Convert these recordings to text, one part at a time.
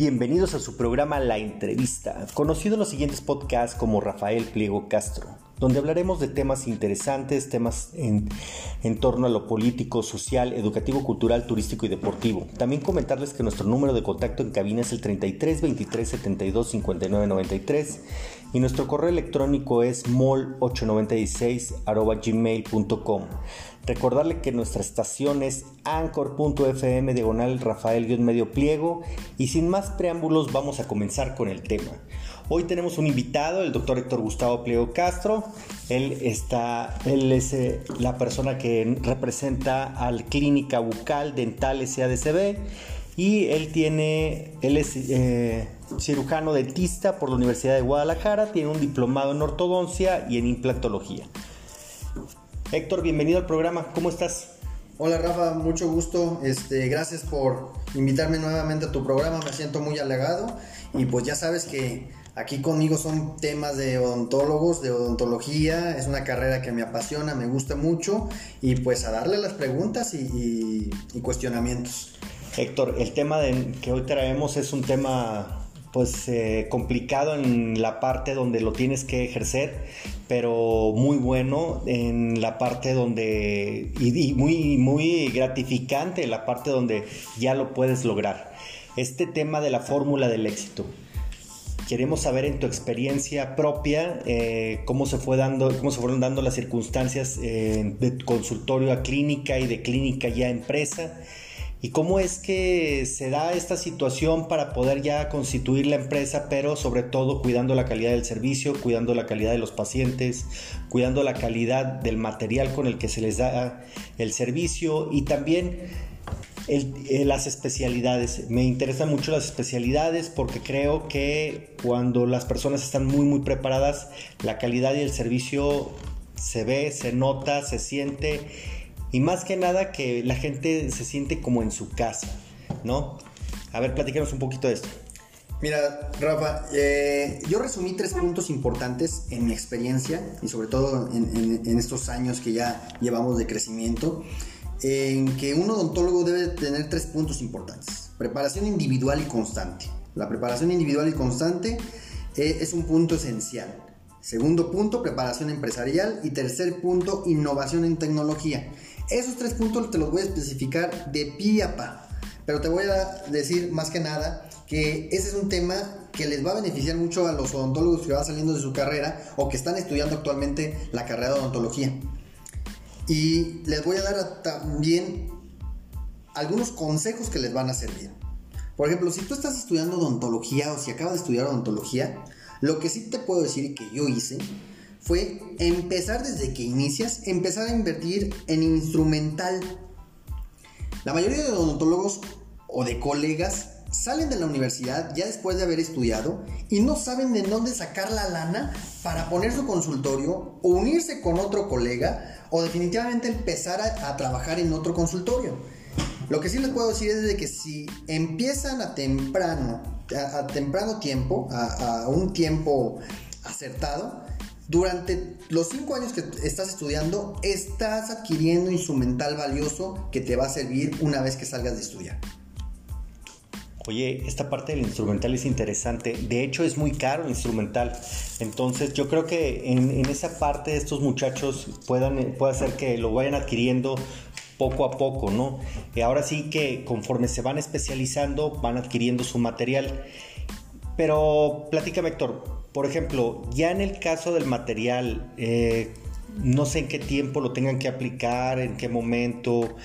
Bienvenidos a su programa La Entrevista, conocido en los siguientes podcasts como Rafael Pliego Castro, donde hablaremos de temas interesantes, temas en, torno a lo político, social, educativo, cultural, turístico y deportivo. También comentarles que nuestro número de contacto en cabina es el 33 23 72 59 93 y nuestro correo electrónico es mol896 gmail.com. Recordarle que nuestra estación es anchor.fm diagonal Rafael-medio pliego y sin más preámbulos vamos a comenzar con el tema. Hoy tenemos un invitado, el doctor Héctor Gustavo Pliego Castro. Él, está, él es eh, la persona que representa al Clínica Bucal Dental SADCB y él tiene, él es eh, cirujano dentista por la Universidad de Guadalajara, tiene un diplomado en ortodoncia y en implantología. Héctor, bienvenido al programa, ¿cómo estás? Hola Rafa, mucho gusto. Este, gracias por invitarme nuevamente a tu programa. Me siento muy halagado y pues ya sabes que aquí conmigo son temas de odontólogos, de odontología. Es una carrera que me apasiona, me gusta mucho y pues a darle las preguntas y, cuestionamientos. Héctor, el tema que hoy traemos es un tema pues eh, complicado en la parte donde lo tienes que ejercer, pero muy bueno en la parte donde y, muy muy gratificante en la parte donde ya lo puedes lograr. Este tema de la fórmula del éxito. Queremos saber en tu experiencia propia eh, cómo se fue dando, cómo se fueron dando las circunstancias eh, de consultorio a clínica y de clínica ya a empresa ¿Y cómo es que se da esta situación para poder ya constituir la empresa, pero sobre todo cuidando la calidad del servicio, cuidando la calidad de los pacientes, cuidando la calidad del material con el que se les da el servicio y también eh, las especialidades. Me interesan mucho las especialidades porque creo que cuando las personas están muy muy preparadas, la calidad y el servicio se ve, se nota, se siente y más que nada que la gente se siente como en su casa, ¿no? A ver, platícanos un poquito de esto. Mira, Rafa, eh, yo resumí tres puntos importantes en mi experiencia y sobre todo en, en, estos años que ya llevamos de crecimiento, en que un odontólogo debe tener tres puntos importantes. Preparación individual y constante. La preparación individual y constante eh, es un punto esencial. Segundo punto, preparación empresarial. Y tercer punto, innovación en tecnología. Esos tres puntos te los voy a especificar de pie a pa. Pero te voy a decir más que nada que ese es un tema que les va a beneficiar mucho a los odontólogos que van saliendo de su carrera o que están estudiando actualmente la carrera de odontología. Y les voy a dar también algunos consejos que les van a servir. Por ejemplo, si tú estás estudiando odontología o si acabas de estudiar odontología, lo que sí te puedo decir que yo hice fue empezar desde que inicias, empezar a invertir en instrumental. La mayoría de odontólogos o de colegas salen de la universidad ya después de haber estudiado y no saben de dónde sacar la lana para poner su consultorio o unirse con otro colega o definitivamente empezar a, trabajar en otro consultorio. Lo que sí les puedo decir es de que si empiezan a temprano, a, temprano tiempo, a un tiempo acertado, durante los cinco años que estás estudiando, estás adquiriendo instrumental valioso que te va a servir una vez que salgas de estudiar. Oye, esta parte del instrumental es interesante. De hecho, es muy caro el instrumental. Entonces, yo creo que en, esa parte estos muchachos puedan, puede ser que lo vayan adquiriendo poco a poco, ¿no? Ahora sí que conforme se van especializando, van adquiriendo su material. Pero platícame, Héctor, por ejemplo, ya en el caso del material, eh, no sé en qué tiempo lo tengan que aplicar, en qué momento.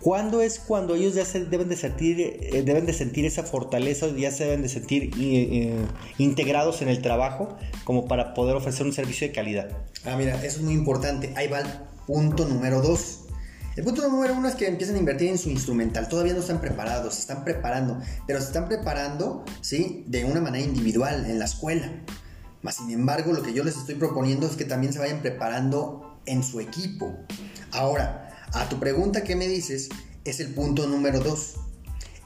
¿Cuándo es cuando ellos ya deben de sentir, eh, deben de sentir esa fortaleza, ya se deben de sentir eh, integrados en el trabajo como para poder ofrecer un servicio de calidad? Ah, mira, eso es muy importante. Ahí va el punto número dos. El punto número uno es que empiezan a invertir en su instrumental. Todavía no están preparados, se están preparando, pero se están preparando, ¿sí? De una manera individual, en la escuela. Más sin embargo, lo que yo les estoy proponiendo es que también se vayan preparando en su equipo. Ahora, a tu pregunta que me dices, es el punto número dos.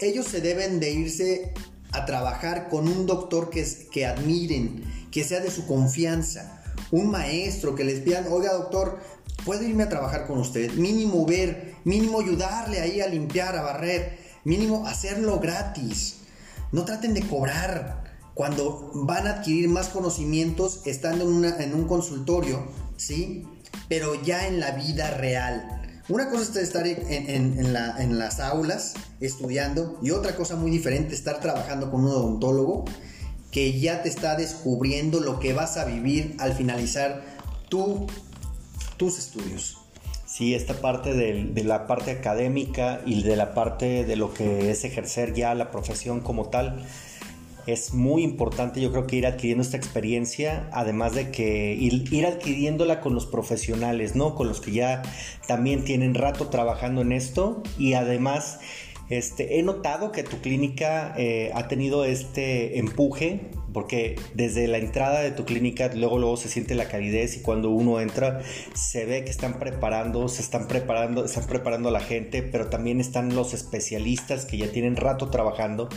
Ellos se deben de irse a trabajar con un doctor que, que admiren, que sea de su confianza, un maestro que les pidan, oiga doctor, puedo irme a trabajar con usted, mínimo ver, mínimo ayudarle ahí a limpiar, a barrer, mínimo hacerlo gratis. no traten de cobrar cuando van a adquirir más conocimientos estando en, un consultorio, ¿sí? Pero ya en la vida real. Una cosa es estar en, las aulas estudiando y otra cosa muy diferente, estar trabajando con un odontólogo que ya te está descubriendo lo que vas a vivir al finalizar tus estudios. Sí, esta parte de, de, la parte académica y de la parte de lo que es ejercer ya la profesión como tal, es muy importante yo creo que ir adquiriendo esta experiencia, además de que ir, adquiriéndola con los profesionales, ¿no? Con los que ya también tienen rato trabajando en esto y además... Este, he notado que tu clínica eh, ha tenido este empuje porque desde la entrada de tu clínica luego luego se siente la calidez y cuando uno entra se ve que están preparando, se están preparando, están preparando a la gente, pero también están los especialistas que ya tienen rato trabajando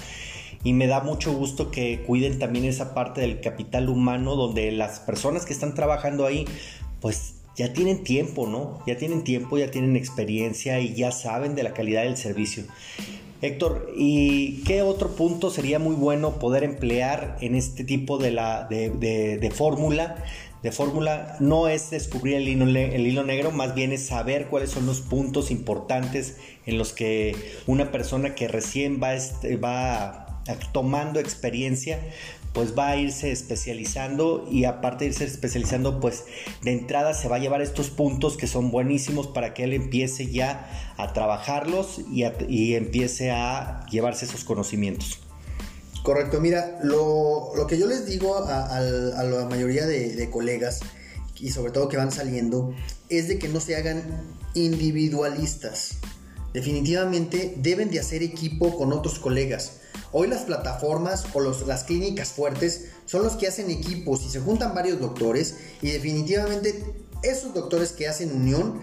y me da mucho gusto que cuiden también esa parte del capital humano donde las personas que están trabajando ahí pues ya tienen tiempo, ¿no? Ya tienen tiempo, ya tienen experiencia y ya saben de la calidad del servicio. Héctor, ¿y qué otro punto sería muy bueno poder emplear en este tipo de, la, de, fórmula? De fórmula no es descubrir el hilo, el hilo negro, más bien es saber cuáles son los puntos importantes en los que una persona que recién va, va tomando experiencia, pues va a irse especializando y aparte de irse especializando, pues de entrada se va a llevar estos puntos que son buenísimos para que él empiece ya a trabajarlos y, empiece a llevarse esos conocimientos. Correcto, mira, lo, que yo les digo a, la mayoría de, de colegas y sobre todo que van saliendo es de que no se hagan individualistas. Definitivamente deben de hacer equipo con otros colegas Hoy las plataformas o las clínicas fuertes son los que hacen equipos y se juntan varios doctores y definitivamente esos doctores que hacen unión,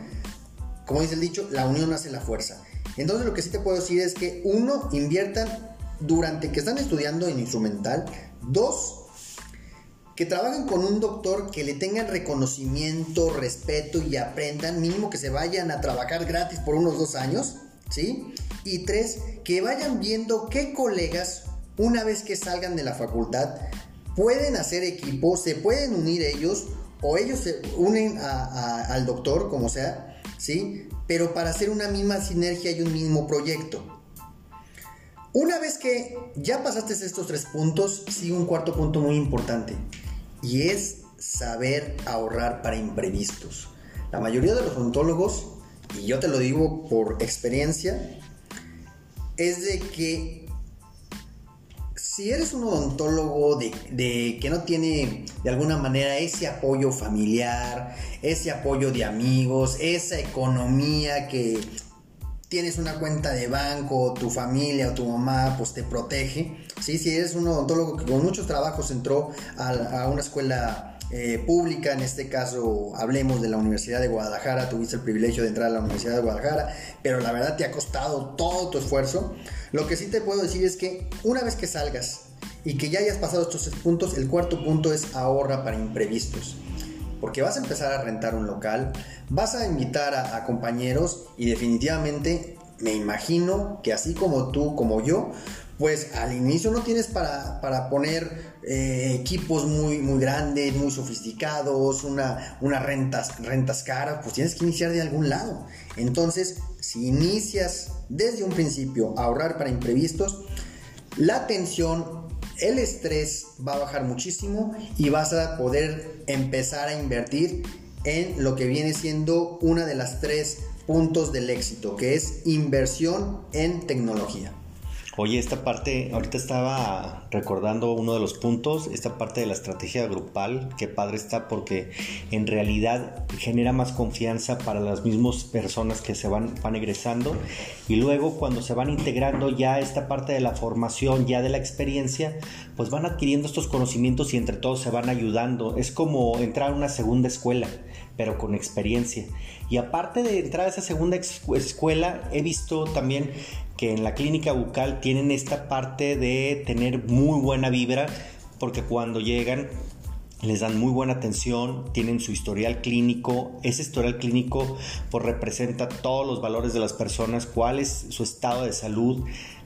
como dice el dicho, la unión hace la fuerza. Entonces lo que sí te puedo decir es que uno, inviertan durante que están estudiando en instrumental. Dos, que trabajen con un doctor que le tengan reconocimiento, respeto y aprendan, mínimo que se vayan a trabajar gratis por unos dos años. ¿Sí? Y tres, que vayan viendo qué colegas, una vez que salgan de la facultad, pueden hacer equipo, se pueden unir ellos o ellos se unen al doctor, como sea, ¿sí? Pero para hacer una misma sinergia y un mismo proyecto. Una vez que ya pasaste estos tres puntos, sigue un cuarto punto muy importante y es saber ahorrar para imprevistos. La mayoría de los odontólogos y yo te lo digo por experiencia, es de que si eres un odontólogo de, que no tiene de alguna manera ese apoyo familiar, ese apoyo de amigos, esa economía que tienes una cuenta de banco, tu familia o tu mamá pues te protege, ¿sí? si eres un odontólogo que con muchos trabajos entró a una escuela eh, pública, en este caso hablemos de la Universidad de Guadalajara, tuviste el privilegio de entrar a la Universidad de Guadalajara, pero la verdad te ha costado todo tu esfuerzo. Lo que sí te puedo decir es que una vez que salgas y que ya hayas pasado estos puntos, el cuarto punto es ahorra para imprevistos. Porque vas a empezar a rentar un local, vas a invitar a compañeros y definitivamente me imagino que así como tú, como yo, pues al inicio no tienes para, poner eh, equipos muy, muy grandes, muy sofisticados, una, unas rentas, rentas caras, pues tienes que iniciar de algún lado. Entonces, si inicias desde un principio a ahorrar para imprevistos, la tensión, el estrés va a bajar muchísimo y vas a poder empezar a invertir en lo que viene siendo una de las tres puntos del éxito, que es inversión en tecnología. Oye, esta parte, ahorita estaba recordando uno de los puntos, esta parte de la estrategia grupal, que padre está porque en realidad genera más confianza para las mismas personas que se van, van egresando y luego cuando se van integrando ya esta parte de la formación, ya de la experiencia, pues van adquiriendo estos conocimientos y entre todos se van ayudando. Es como entrar a una segunda escuela pero con experiencia. Y aparte de entrar a esa segunda escuela, he visto también que en la clínica bucal tienen esta parte de tener muy buena vibra, porque cuando llegan les dan muy buena atención, tienen su historial clínico, ese historial clínico pues representa todos los valores de las personas, cuál es su estado de salud,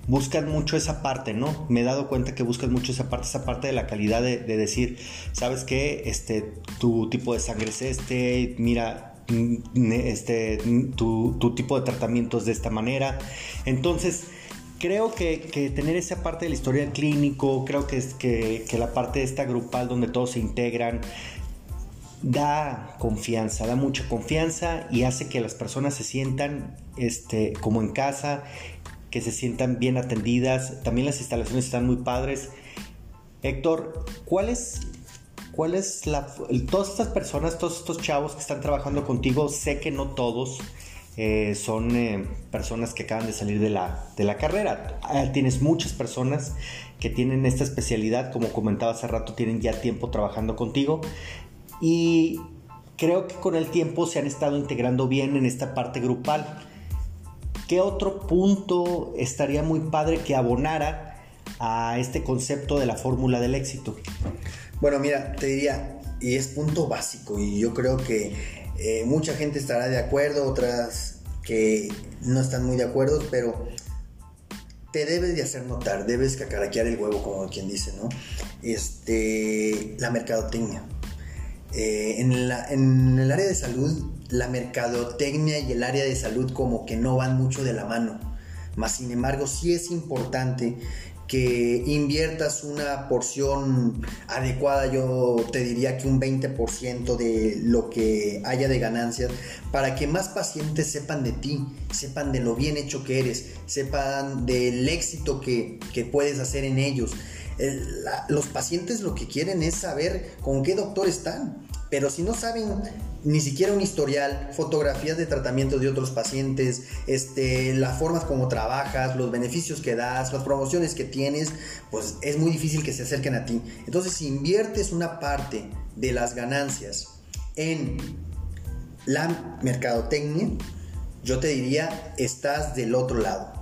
buscan mucho esa parte, ¿no? Me he dado cuenta que buscan mucho esa parte, esa parte de la calidad de, decir, ¿sabes qué? Este, tu tipo de sangre es este, mira, este, tu, tipo de tratamiento es de esta manera. Entonces, creo que, tener esa parte de la historia clínico, creo que, que, que la parte de esta grupal donde todos se integran, da confianza, da mucha confianza y hace que las personas se sientan este, como en casa que se sientan bien atendidas. También las instalaciones están muy padres. Héctor, ¿cuál es, cuál es la... Todas estas personas, todos estos chavos que están trabajando contigo, sé que no todos eh, son eh, personas que acaban de salir de la, de la carrera. Ah, tienes muchas personas que tienen esta especialidad, como comentaba hace rato, tienen ya tiempo trabajando contigo. Y creo que con el tiempo se han estado integrando bien en esta parte grupal. ¿Qué otro punto estaría muy padre que abonara a este concepto de la fórmula del éxito? Bueno, mira, te diría, y es punto básico, y yo creo que eh, mucha gente estará de acuerdo, otras que no están muy de acuerdo, pero te debes de hacer notar, debes cacaraquear el huevo, como quien dice, ¿no? Este, la mercadotecnia. Eh, en, en, el área de salud, la mercadotecnia y el área de salud como que no van mucho de la mano. Más sin embargo, sí es importante que inviertas una porción adecuada, yo te diría que un 20% de lo que haya de ganancias, para que más pacientes sepan de ti, sepan de lo bien hecho que eres, sepan del éxito que, que puedes hacer en ellos los pacientes lo que quieren es saber con qué doctor están. Pero si no saben ni siquiera un historial, fotografías de tratamiento de otros pacientes, este, las formas como trabajas, los beneficios que das, las promociones que tienes, pues es muy difícil que se acerquen a ti. Entonces, si inviertes una parte de las ganancias en la mercadotecnia, yo te diría, estás del otro lado.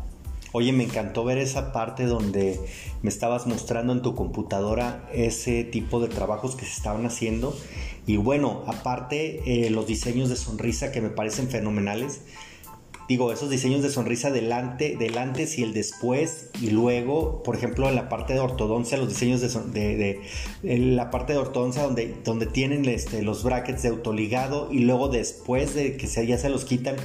Oye, me encantó ver esa parte donde me estabas mostrando en tu computadora ese tipo de trabajos que se estaban haciendo. Y bueno, aparte eh, los diseños de sonrisa que me parecen fenomenales digo, esos diseños de sonrisa delante, del antes y el después, y luego, por ejemplo, en la parte de ortodoncia, los diseños de, de, la parte de ortodoncia donde, donde tienen este, los brackets de autoligado y luego después de que se, ya se los quitan.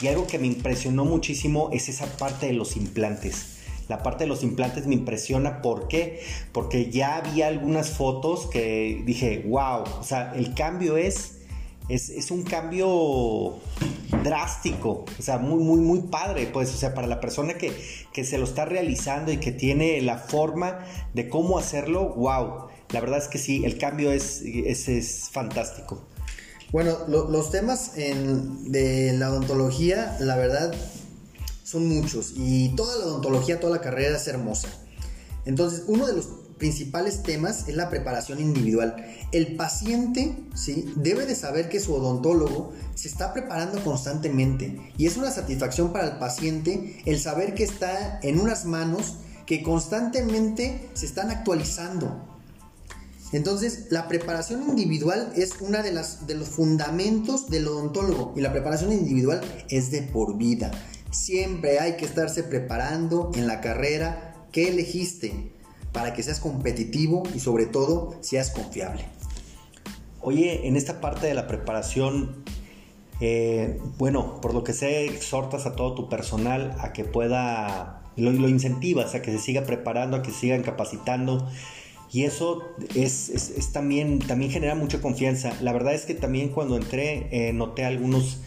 Y algo que me impresionó muchísimo es esa parte de los implantes. La parte de los implantes me impresiona, ¿por qué? Porque ya había algunas fotos que dije, wow, o sea, el cambio es es, un cambio drástico, o sea, muy, muy, muy padre, pues, o sea, para la persona que, se lo está realizando y que tiene la forma de cómo hacerlo, wow, la verdad es que sí, el cambio es, es, fantástico. Bueno, los temas de la odontología, la verdad, son muchos y toda la odontología, toda la carrera es hermosa. Entonces, uno de los principales temas es la preparación individual. El paciente ¿sí? debe de saber que su odontólogo se está preparando constantemente y es una satisfacción para el paciente el saber que está en unas manos que constantemente se están actualizando. Entonces, la preparación individual es una de de los fundamentos del odontólogo y la preparación individual es de por vida. Siempre hay que estarse preparando en la carrera que elegiste para que seas competitivo y sobre todo seas confiable. Oye, en esta parte de la preparación, eh, bueno, por lo que sé, exhortas a todo tu personal a que pueda, lo, lo incentivas a que se siga preparando, a que sigan capacitando. Y eso es, también, también genera mucha confianza. La verdad es que también cuando entré eh, noté algunos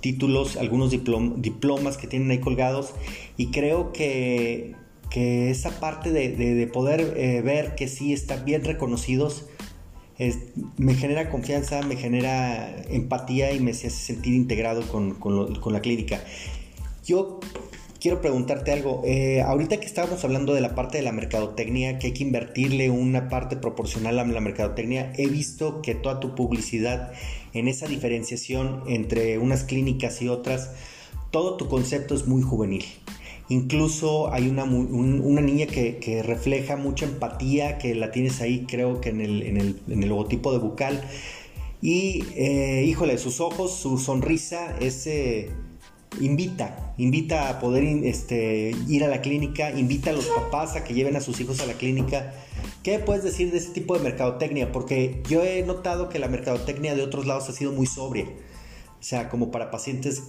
títulos, algunos diplomas que tienen ahí colgados y creo que que esa parte de, poder eh, ver que sí están bien reconocidos me genera confianza, me genera empatía y me hace sentir integrado con, la clínica. Yo quiero preguntarte algo. Eh, ahorita que estábamos hablando de la parte de la mercadotecnia, que hay que invertirle una parte proporcional a la mercadotecnia, he visto que toda tu publicidad en esa diferenciación entre unas clínicas y otras, todo tu concepto es muy juvenil. Incluso hay una, niña que, refleja mucha empatía, que la tienes ahí creo que en el, logotipo de bucal. Y eh, híjole, sus ojos, su sonrisa es, invita, invita a poder este, ir a la clínica, invita a los papás a que lleven a sus hijos a la clínica. ¿Qué puedes decir de ese tipo de mercadotecnia? Porque yo he notado que la mercadotecnia de otros lados ha sido muy sobria. O sea, como para pacientes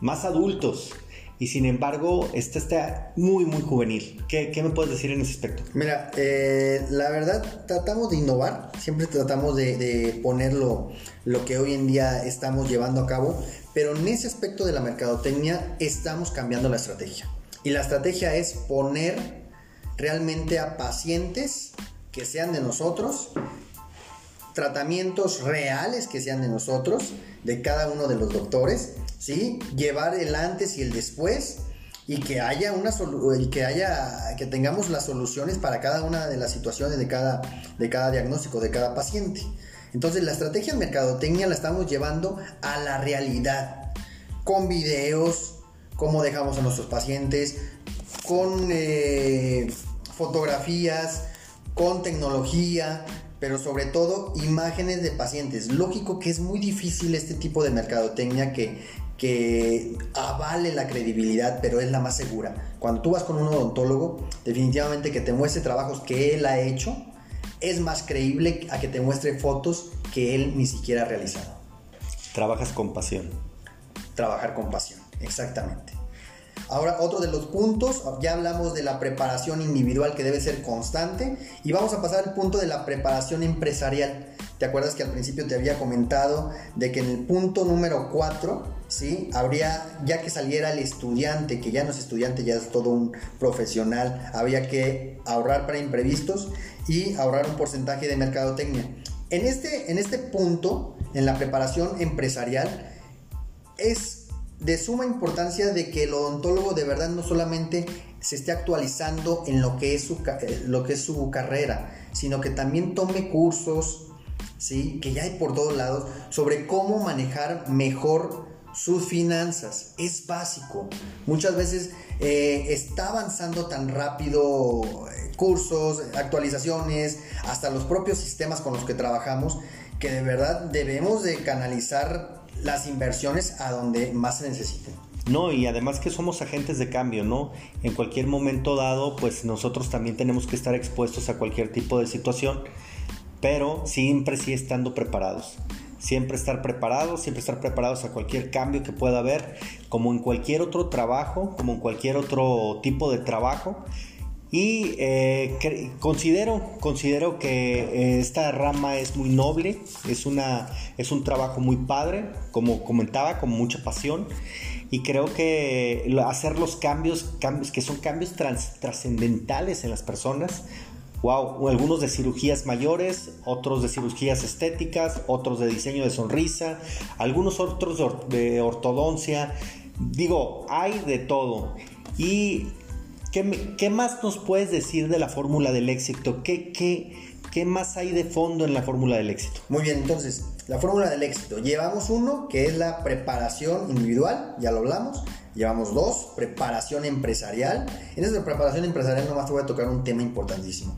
más adultos. Y sin embargo, esta está muy, muy juvenil. ¿Qué, me puedes decir en ese aspecto? Mira, eh, la verdad, tratamos de innovar. Siempre tratamos de, de ponerlo lo que hoy en día estamos llevando a cabo pero en ese aspecto de la mercadotecnia estamos cambiando la estrategia. Y la estrategia es poner realmente a pacientes que sean de nosotros, tratamientos reales que sean de nosotros, de cada uno de los doctores, ¿sí? Llevar el antes y el después y que haya una y que haya que tengamos las soluciones para cada una de las situaciones de cada de cada diagnóstico de cada paciente. Entonces la estrategia de mercadotecnia la estamos llevando a la realidad, con videos, cómo dejamos a nuestros pacientes, con eh, fotografías, con tecnología, pero sobre todo imágenes de pacientes. Lógico que es muy difícil este tipo de mercadotecnia que, que avale la credibilidad, pero es la más segura. Cuando tú vas con un odontólogo, definitivamente que te muestre trabajos que él ha hecho, es más creíble a que te muestre fotos que él ni siquiera ha realizado. Trabajas con pasión. Trabajar con pasión, exactamente. Ahora, otro de los puntos, ya hablamos de la preparación individual que debe ser constante y vamos a pasar al punto de la preparación empresarial. ¿Te acuerdas que al principio te había comentado de que en el punto número 4, ¿sí? Habría, ya que saliera el estudiante, que ya no es estudiante, ya es todo un profesional, había que ahorrar para imprevistos y ahorrar un porcentaje de mercadotecnia. En este, en este punto, en la preparación empresarial, es de suma importancia de que el odontólogo de verdad no solamente se esté actualizando en lo que es su, eh, lo que es su carrera, sino que también tome cursos, ¿sí? que ya hay por todos lados, sobre cómo manejar mejor sus finanzas. Es básico. Muchas veces eh, está avanzando tan rápido eh, cursos, actualizaciones, hasta los propios sistemas con los que trabajamos, que de verdad debemos de canalizar las inversiones a donde más se necesiten. No, y además que somos agentes de cambio, ¿no? En cualquier momento dado, pues nosotros también tenemos que estar expuestos a cualquier tipo de situación, pero siempre sí estando preparados siempre estar preparados, siempre estar preparados a cualquier cambio que pueda haber, como en cualquier otro trabajo, como en cualquier otro tipo de trabajo. Y eh, considero, considero que eh, esta rama es muy noble, es, una, es un trabajo muy padre, como comentaba, con mucha pasión. Y creo que hacer los cambios, cambios que son cambios trascendentales en las personas, wow, algunos de cirugías mayores, otros de cirugías estéticas, otros de diseño de sonrisa, algunos otros de, ortodoncia. Digo, hay de todo. ¿Y qué, más nos puedes decir de la fórmula del éxito? ¿Qué, más hay de fondo en la fórmula del éxito? Muy bien, entonces, la fórmula del éxito. Llevamos uno, que es la preparación individual, ya lo hablamos. Llevamos dos, preparación empresarial. En esta preparación empresarial nomás te voy a tocar un tema importantísimo.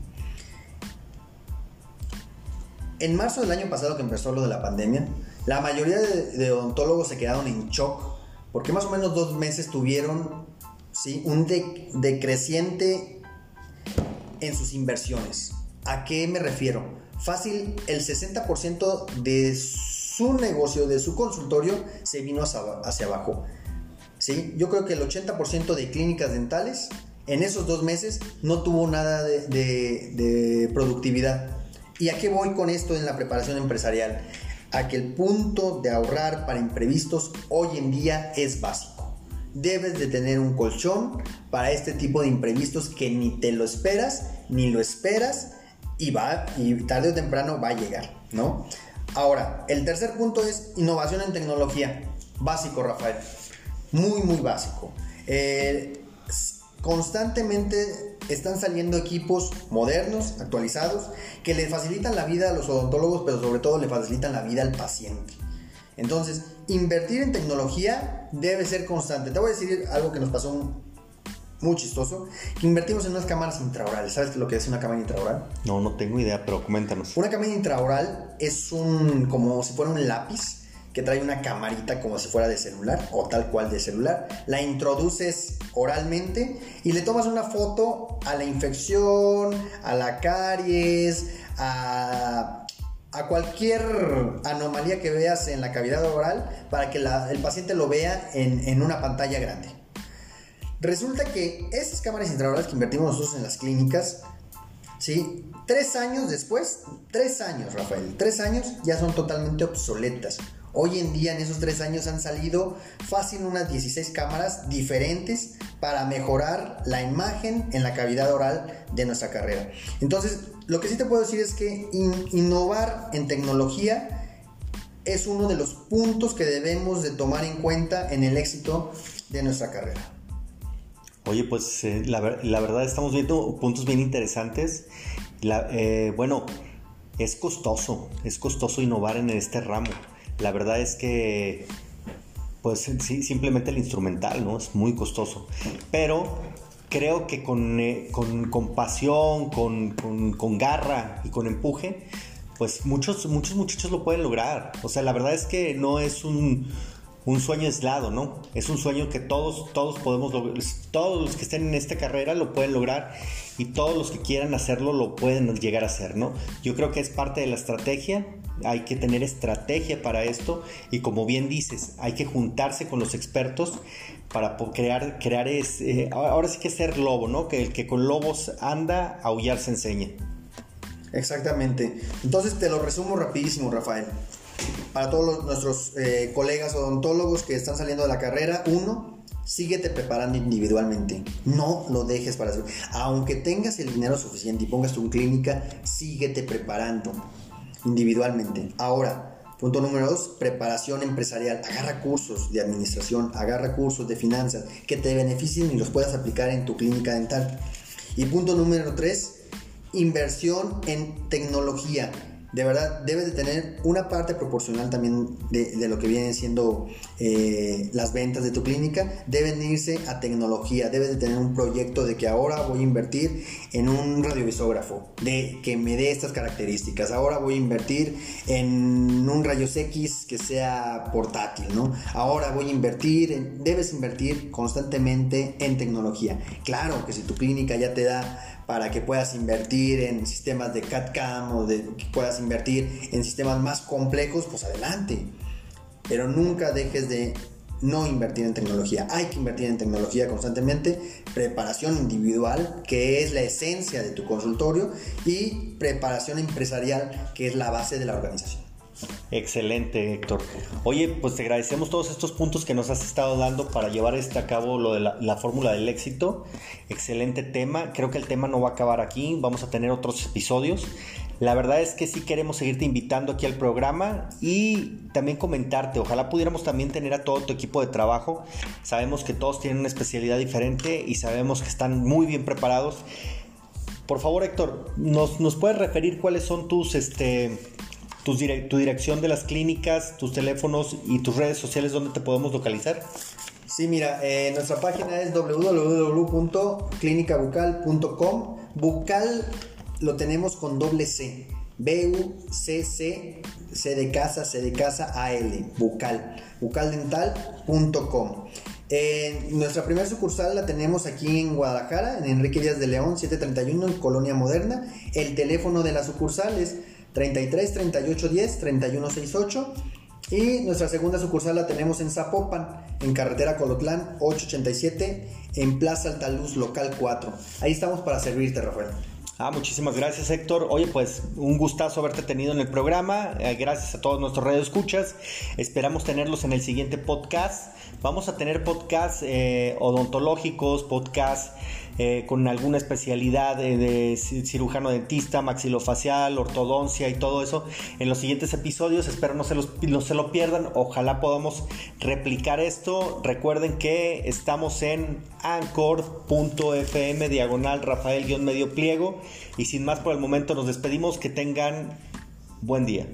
En marzo del año pasado que empezó lo de la pandemia, la mayoría de, odontólogos se quedaron en shock porque más o menos dos meses tuvieron ¿sí? un decreciente en sus inversiones. ¿A qué me refiero? Fácil, el 60% de su negocio, de su consultorio, se vino hacia, abajo. ¿Sí? Yo creo que el 80% de clínicas dentales en esos dos meses no tuvo nada de productividad. ¿Y a qué voy con esto en la preparación empresarial? A que el punto de ahorrar para imprevistos hoy en día es básico. Debes de tener un colchón para este tipo de imprevistos que ni te lo esperas, ni lo esperas y va y tarde o temprano va a llegar, ¿no? Ahora, el tercer punto es innovación en tecnología. Básico, Rafael. Muy, muy básico. Eh, constantemente están saliendo equipos modernos, actualizados, que le facilitan la vida a los odontólogos, pero sobre todo le facilitan la vida al paciente. Entonces, invertir en tecnología debe ser constante. Te voy a decir algo que nos pasó muy chistoso, que invertimos en unas cámaras intraorales. ¿Sabes lo que es una cámara intraoral? No, no tengo idea, pero coméntanos. Una cámara intraoral es un, como si fuera un lápiz que trae una camarita como si fuera de celular o tal cual de celular. La introduces oralmente y le tomas una foto a la infección, a la caries, a, cualquier anomalía que veas en la cavidad oral para que el paciente lo vea en, una pantalla grande. Resulta que esas cámaras intraorales que invertimos nosotros en las clínicas, ¿sí? Tres años después, tres años, Rafael, tres años ya son totalmente obsoletas. Hoy en día en esos tres años han salido fácil unas 16 cámaras diferentes para mejorar la imagen en la cavidad oral de nuestra carrera. Entonces, lo que sí te puedo decir es que innovar en tecnología es uno de los puntos que debemos de tomar en cuenta en el éxito de nuestra carrera. Oye, pues eh, la, verdad estamos viendo puntos bien interesantes. Eh, bueno, es costoso, es costoso innovar en este ramo. La verdad es que, pues sí, simplemente el instrumental, ¿no? Es muy costoso. Pero creo que con, eh, con, pasión, con, con, garra y con empuje, pues muchos, muchos muchachos lo pueden lograr. O sea, la verdad es que no es un un sueño aislado, ¿no? Es un sueño que todos, todos podemos todos los que estén en esta carrera lo pueden lograr y todos los que quieran hacerlo lo pueden llegar a hacer, ¿no? Yo creo que es parte de la estrategia, hay que tener estrategia para esto y como bien dices, hay que juntarse con los expertos para crear, crear es, eh, ahora sí que ser lobo, ¿no? Que el que con lobos anda, aullar se enseña. Exactamente. Entonces te lo resumo rapidísimo, Rafael para todos nuestros eh, colegas odontólogos que están saliendo de la carrera, uno, síguete preparando individualmente. No lo dejes para hacer. Aunque tengas el dinero suficiente y pongas tu clínica, síguete preparando individualmente. Ahora, Punto número dos, preparación empresarial. Agarra cursos de administración, agarra cursos de finanzas que te beneficien y los puedas aplicar en tu clínica dental. Y punto número tres, inversión en tecnología de verdad debes de tener una parte proporcional también de, lo que vienen siendo eh, las ventas de tu clínica, deben irse a tecnología, debes de tener un proyecto de que ahora voy a invertir en un radiovisógrafo, de que me dé estas características, ahora voy a invertir en un rayos X que sea portátil, ¿no? Ahora voy a invertir, debes invertir constantemente en tecnología. Claro que si tu clínica ya te da para que puedas invertir en sistemas de CAD-CAM o de que puedas invertir en sistemas más complejos, pues adelante. Pero nunca dejes de no invertir en tecnología. Hay que invertir en tecnología constantemente, preparación individual, que es la esencia de tu consultorio, y preparación empresarial, que es la base de la organización. Excelente, Héctor. Oye, pues te agradecemos todos estos puntos que nos has estado dando para llevar este a cabo lo de la, fórmula del éxito. Excelente tema. Creo que el tema no va a acabar aquí. Vamos a tener otros episodios. La verdad es que sí queremos seguirte invitando aquí al programa y también comentarte. Ojalá pudiéramos también tener a todo tu equipo de trabajo. Sabemos que todos tienen una especialidad diferente y sabemos que están muy bien preparados. Por favor, Héctor, ¿nos, nos puedes referir cuáles son tus, este, tu dirección de las clínicas, tus teléfonos y tus redes sociales donde te podemos localizar. Sí, mira, eh, nuestra página es www.clinicabucal.com. Bucal lo tenemos con doble C. B-U-C-C, C de casa, C de casa, A-L, bucal, bucaldental.com. Eh, nuestra primera sucursal la tenemos aquí en Guadalajara, en Enrique Díaz de León, 731, en Colonia Moderna. El teléfono de la sucursal es 33 38 10 31 68. Y nuestra segunda sucursal la tenemos en Zapopan, en carretera Colotlán 887, en Plaza Altaluz, local 4. Ahí estamos para servirte, Rafael. Ah, muchísimas gracias Héctor. Oye, pues un gustazo haberte tenido en el programa. Eh, gracias a todos nuestros redes escuchas. Esperamos tenerlos en el siguiente podcast. Vamos a tener podcasts eh, odontológicos, podcasts eh, con alguna especialidad de, cirujano dentista, maxilofacial, ortodoncia y todo eso en los siguientes episodios. Espero no se, los, no se lo pierdan. Ojalá podamos replicar esto. Recuerden que estamos en anchor.fm diagonal Rafael-medio pliego. Y sin más por el momento nos despedimos. Que tengan buen día.